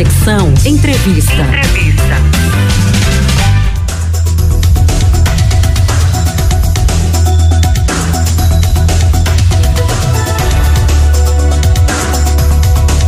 Conexão Entrevista. Entrevista.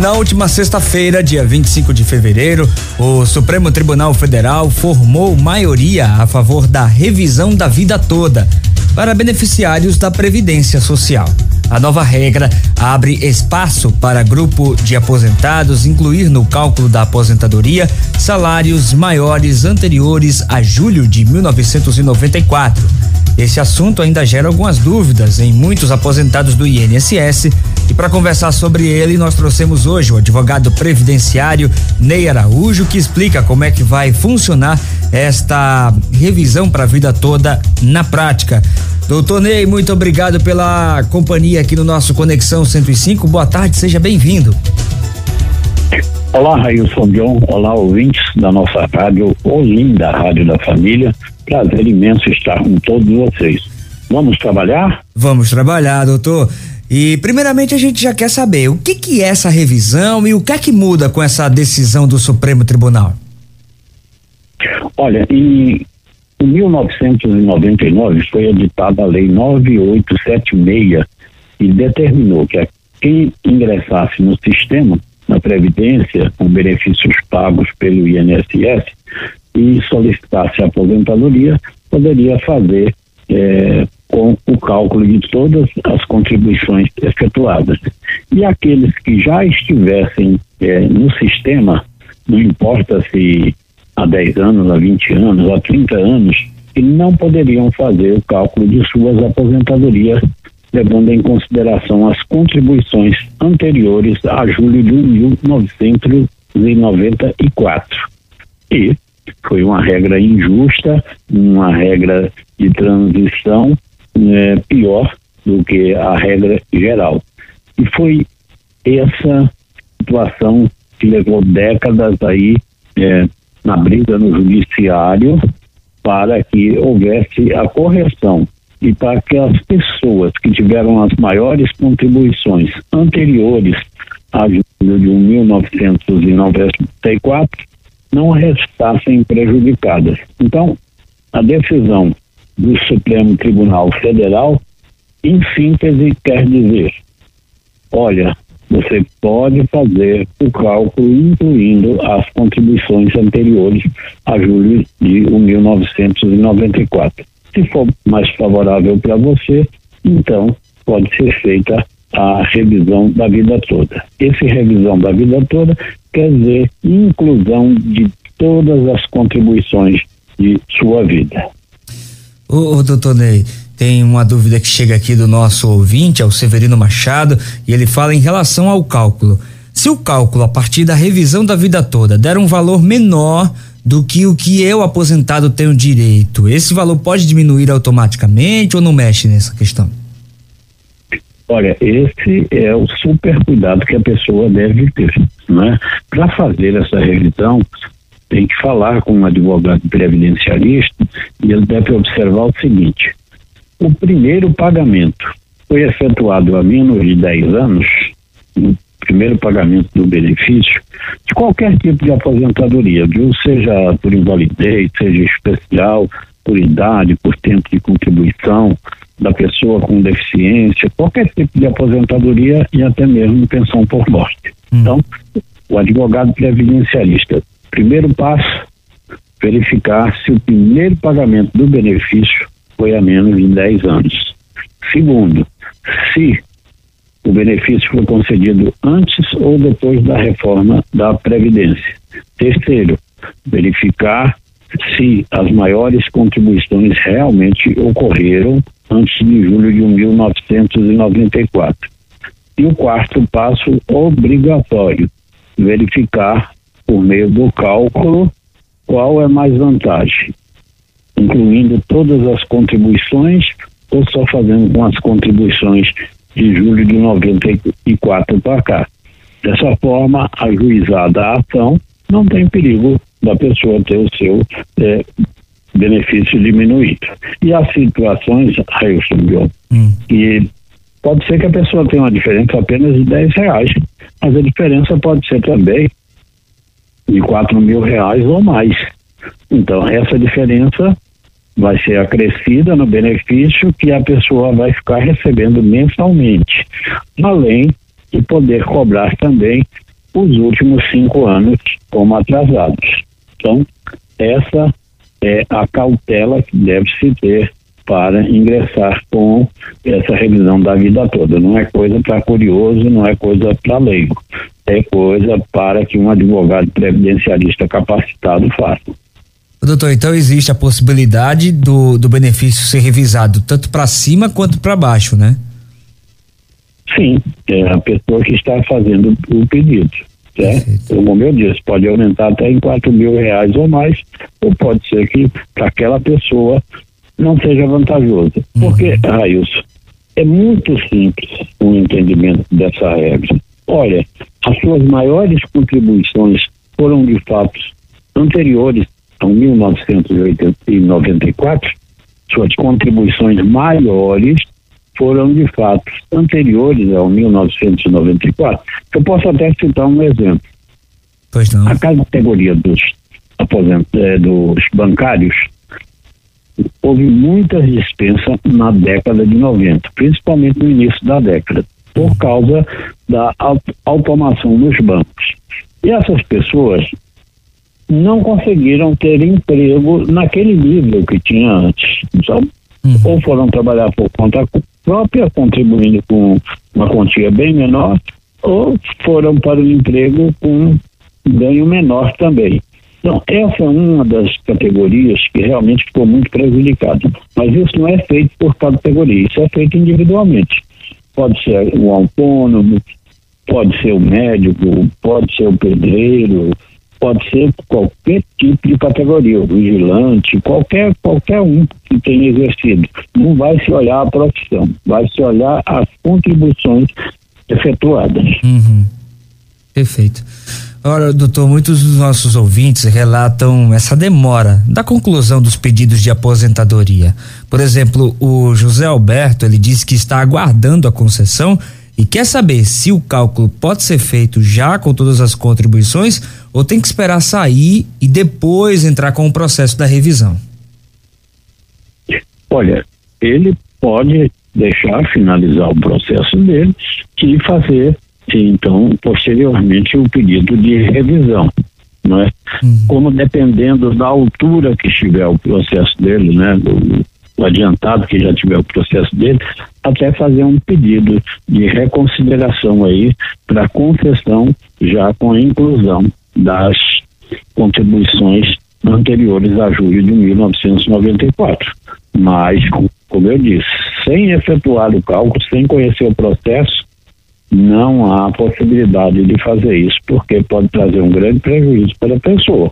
Na última sexta-feira, dia 25 de fevereiro, o Supremo Tribunal Federal formou maioria a favor da revisão da vida toda para beneficiários da Previdência Social. A nova regra abre espaço para grupo de aposentados incluir no cálculo da aposentadoria salários maiores anteriores a julho de 1994. Esse assunto ainda gera algumas dúvidas em muitos aposentados do INSS e para conversar sobre ele, nós trouxemos hoje o advogado previdenciário Ney Araújo, que explica como é que vai funcionar esta revisão para a vida toda na prática. Doutor Ney, muito obrigado pela companhia aqui no nosso Conexão 105. Boa tarde, seja bem-vindo. Olá, Railson John. Olá, ouvintes da nossa rádio Olinda, Rádio da Família. Prazer imenso estar com todos vocês. Vamos trabalhar? Vamos trabalhar, doutor. E primeiramente a gente já quer saber o que que é essa revisão e o que é que muda com essa decisão do Supremo Tribunal. Olha, em, em 1999 foi editada a lei 9876 e determinou que quem ingressasse no sistema na previdência com benefícios pagos pelo INSS e solicitasse aposentadoria poderia fazer é, com o cálculo de todas as contribuições efetuadas. E aqueles que já estivessem é, no sistema, não importa se há 10 anos, há 20 anos, há 30 anos, que não poderiam fazer o cálculo de suas aposentadorias, levando em consideração as contribuições anteriores a julho de 1994. E foi uma regra injusta, uma regra de transição é, pior do que a regra geral. E foi essa situação que levou décadas aí é, na briga no judiciário para que houvesse a correção e para que as pessoas que tiveram as maiores contribuições anteriores a julho de 1994 não restassem prejudicadas. Então, a decisão do Supremo Tribunal Federal, em síntese, quer dizer: olha, você pode fazer o cálculo incluindo as contribuições anteriores a julho de 1994. Se for mais favorável para você, então pode ser feita a revisão da vida toda. Esse revisão da vida toda quer dizer inclusão de todas as contribuições de sua vida. Ô, ô doutor Ney, tem uma dúvida que chega aqui do nosso ouvinte, é o Severino Machado, e ele fala em relação ao cálculo. Se o cálculo a partir da revisão da vida toda der um valor menor do que o que eu aposentado tenho direito, esse valor pode diminuir automaticamente ou não mexe nessa questão? Olha, esse é o super cuidado que a pessoa deve ter, né? Para fazer essa revisão, tem que falar com um advogado previdenciarista e ele deve observar o seguinte: o primeiro pagamento foi efetuado há menos de 10 anos, o primeiro pagamento do benefício, de qualquer tipo de aposentadoria, viu? seja por invalidez, seja especial, por idade, por tempo de contribuição da pessoa com deficiência, qualquer tipo de aposentadoria e até mesmo pensão por morte. Hum. Então, o advogado previdenciarista Primeiro passo, verificar se o primeiro pagamento do benefício foi há menos de 10 anos. Segundo, se o benefício foi concedido antes ou depois da reforma da Previdência. Terceiro, verificar se as maiores contribuições realmente ocorreram antes de julho de 1994. E o quarto passo obrigatório, verificar por meio do cálculo qual é mais vantagem, incluindo todas as contribuições ou só fazendo com as contribuições de julho de 94 para cá. Dessa forma, ajuizada a ação, não tem perigo da pessoa ter o seu é, benefício diminuído. E as situações, Ailson hum. que pode ser que a pessoa tenha uma diferença apenas de 10 reais, mas a diferença pode ser também de quatro mil reais ou mais. Então, essa diferença vai ser acrescida no benefício que a pessoa vai ficar recebendo mensalmente, além de poder cobrar também os últimos cinco anos como atrasados. Então, essa é a cautela que deve se ter para ingressar com essa revisão da vida toda. Não é coisa para curioso, não é coisa para leigo. É coisa para que um advogado previdencialista capacitado faça. Doutor, então existe a possibilidade do, do benefício ser revisado tanto para cima quanto para baixo, né? Sim, é a pessoa que está fazendo o pedido. Certo? Como eu disse, pode aumentar até em quatro mil reais ou mais, ou pode ser que para aquela pessoa não seja vantajoso. Uhum. Porque, Railson, é muito simples o entendimento dessa regra. Olha, as suas maiores contribuições foram de fatos anteriores a 1994, suas contribuições maiores foram de fatos anteriores ao 1994. Eu posso até citar um exemplo. Pois não. A categoria dos aposentos, eh, dos bancários houve muitas dispensas na década de 90, principalmente no início da década, por causa da automação nos bancos. E essas pessoas não conseguiram ter emprego naquele nível que tinha antes. Então, uhum. ou foram trabalhar por conta própria, contribuindo com uma quantia bem menor, ou foram para o emprego com ganho menor também. Então, essa é uma das categorias que realmente ficou muito prejudicada. Mas isso não é feito por categoria, isso é feito individualmente. Pode ser o autônomo, pode ser o médico, pode ser o pedreiro, pode ser qualquer tipo de categoria, vigilante, qualquer, qualquer um que tenha exercido. Não vai se olhar a profissão, vai se olhar as contribuições efetuadas. Uhum. Perfeito. Ora, doutor, muitos dos nossos ouvintes relatam essa demora da conclusão dos pedidos de aposentadoria. Por exemplo, o José Alberto, ele disse que está aguardando a concessão e quer saber se o cálculo pode ser feito já com todas as contribuições ou tem que esperar sair e depois entrar com o processo da revisão. Olha, ele pode deixar finalizar o processo dele e fazer então, posteriormente, o pedido de revisão. Não é? Uhum. Como dependendo da altura que estiver o processo dele, né, do, adiantado que já tiver o processo dele, até fazer um pedido de reconsideração aí para concessão já com a inclusão das contribuições anteriores a julho de 1994. Mas, como eu disse, sem efetuar o cálculo, sem conhecer o processo, não há possibilidade de fazer isso, porque pode trazer um grande prejuízo para a pessoa.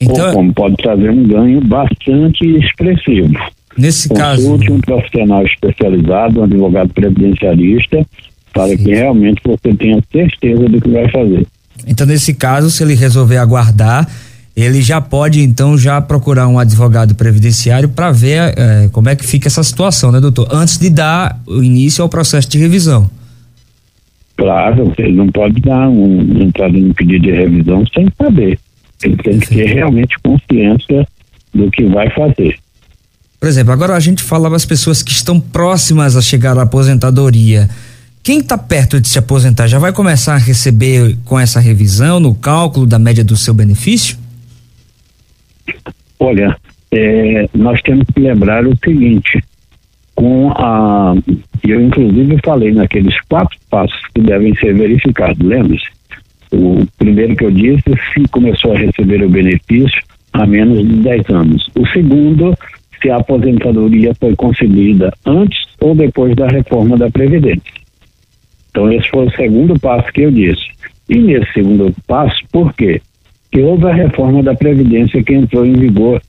Então, ou como pode trazer um ganho bastante expressivo. Nesse Consulte caso. um profissional especializado, um advogado previdenciarista, para Sim. que realmente você tenha certeza do que vai fazer. Então, nesse caso, se ele resolver aguardar, ele já pode então já procurar um advogado previdenciário para ver eh, como é que fica essa situação, né, doutor? Antes de dar o início ao processo de revisão. Claro, ele não pode dar um, entrar no pedido de revisão sem saber. Ele tem que ter realmente consciência do que vai fazer. Por exemplo, agora a gente fala das pessoas que estão próximas a chegar à aposentadoria. Quem está perto de se aposentar já vai começar a receber com essa revisão no cálculo da média do seu benefício? Olha, é, nós temos que lembrar o seguinte: com a. Eu, inclusive, falei naqueles quatro passos que devem ser verificados, lembre-se? O primeiro que eu disse, se começou a receber o benefício há menos de 10 anos. O segundo, se a aposentadoria foi concedida antes ou depois da reforma da Previdência. Então, esse foi o segundo passo que eu disse. E nesse segundo passo, por quê? Porque houve a reforma da Previdência que entrou em vigor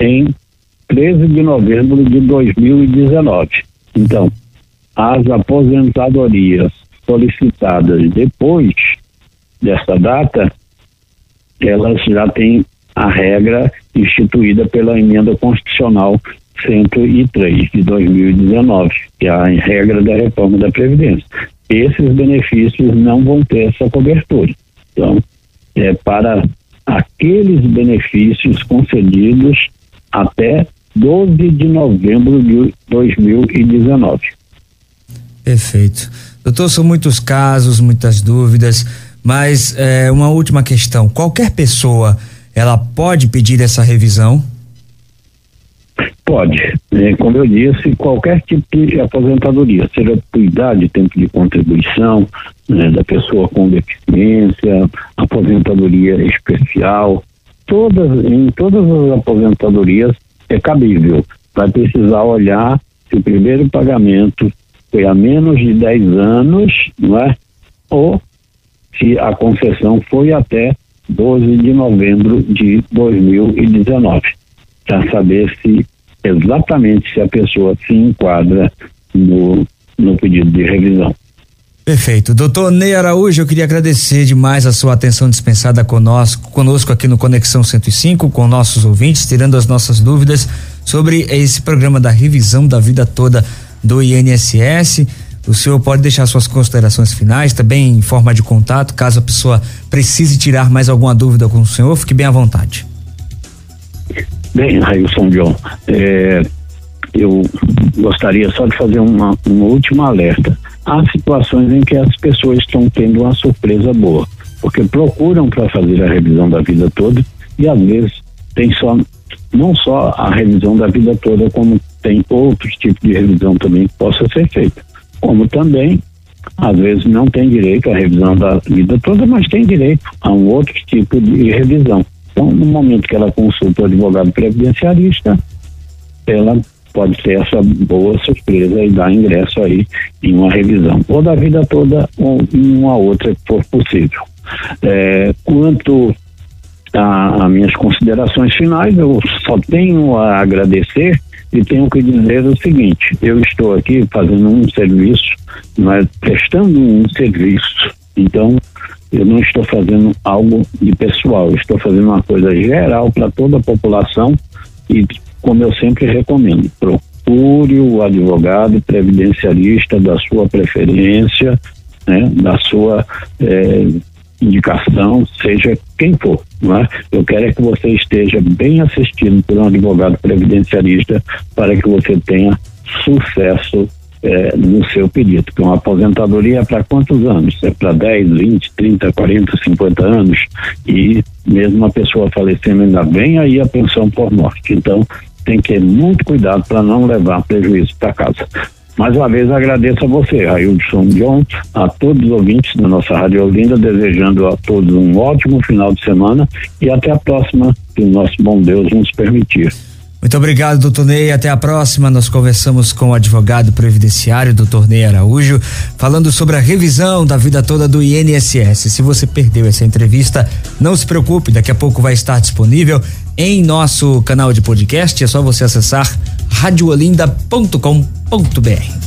em 13 de novembro de 2019. Então, as aposentadorias solicitadas depois dessa data, elas já têm a regra instituída pela emenda constitucional 103 de 2019, que é a regra da reforma da Previdência. Esses benefícios não vão ter essa cobertura. Então, é, para aqueles benefícios concedidos até 12 de novembro de 2019. Perfeito. Doutor, são muitos casos, muitas dúvidas, mas é, uma última questão. Qualquer pessoa, ela pode pedir essa revisão? Pode. É, como eu disse, qualquer tipo de aposentadoria, seja por idade, tempo de contribuição né, da pessoa com deficiência, aposentadoria especial, todas, em todas as aposentadorias é cabível. Vai precisar olhar se o primeiro pagamento foi há menos de 10 anos, não é? Ou se a concessão foi até 12 de novembro de 2019, para saber se exatamente se a pessoa se enquadra no, no pedido de revisão. Perfeito. Doutor Ney Araújo, eu queria agradecer demais a sua atenção dispensada conosco, conosco aqui no Conexão 105, com nossos ouvintes, tirando as nossas dúvidas sobre esse programa da revisão da vida toda do INSS. O senhor pode deixar suas considerações finais, também em forma de contato, caso a pessoa precise tirar mais alguma dúvida com o senhor, fique bem à vontade. Bem, Railson John, é, eu gostaria só de fazer uma, uma última alerta. Há situações em que as pessoas estão tendo uma surpresa boa, porque procuram para fazer a revisão da vida toda e às vezes tem só não só a revisão da vida toda, como tem outros tipos de revisão também que possa ser feita. Como também, às vezes, não tem direito à revisão da vida toda, mas tem direito a um outro tipo de revisão. Então, no momento que ela consulta o advogado previdenciarista, ela pode ter essa boa surpresa e dar ingresso aí em uma revisão, ou da vida toda ou em uma outra que for possível. É, quanto às minhas considerações finais, eu só tenho a agradecer e tenho que dizer o seguinte: eu estou aqui fazendo um serviço, mas prestando um serviço. Então, eu não estou fazendo algo de pessoal, estou fazendo uma coisa geral para toda a população e, como eu sempre recomendo, procure o advogado previdencialista da sua preferência, né, da sua eh, indicação, seja quem for. Não é? Eu quero é que você esteja bem assistido por um advogado previdenciarista para que você tenha sucesso é, no seu pedido. Porque uma aposentadoria é para quantos anos? É para 10, 20, 30, 40, 50 anos. E mesmo a pessoa falecendo ainda bem aí a pensão por morte. Então tem que ter muito cuidado para não levar prejuízo para casa. Mais uma vez agradeço a você, Railson John, a todos os ouvintes da nossa Rádio Olinda, desejando a todos um ótimo final de semana e até a próxima, que o nosso bom Deus nos permitir. Muito obrigado, doutor Ney. Até a próxima. Nós conversamos com o advogado previdenciário, doutor Ney Araújo, falando sobre a revisão da vida toda do INSS. Se você perdeu essa entrevista, não se preocupe, daqui a pouco vai estar disponível em nosso canal de podcast. É só você acessar radiolinda.com.br.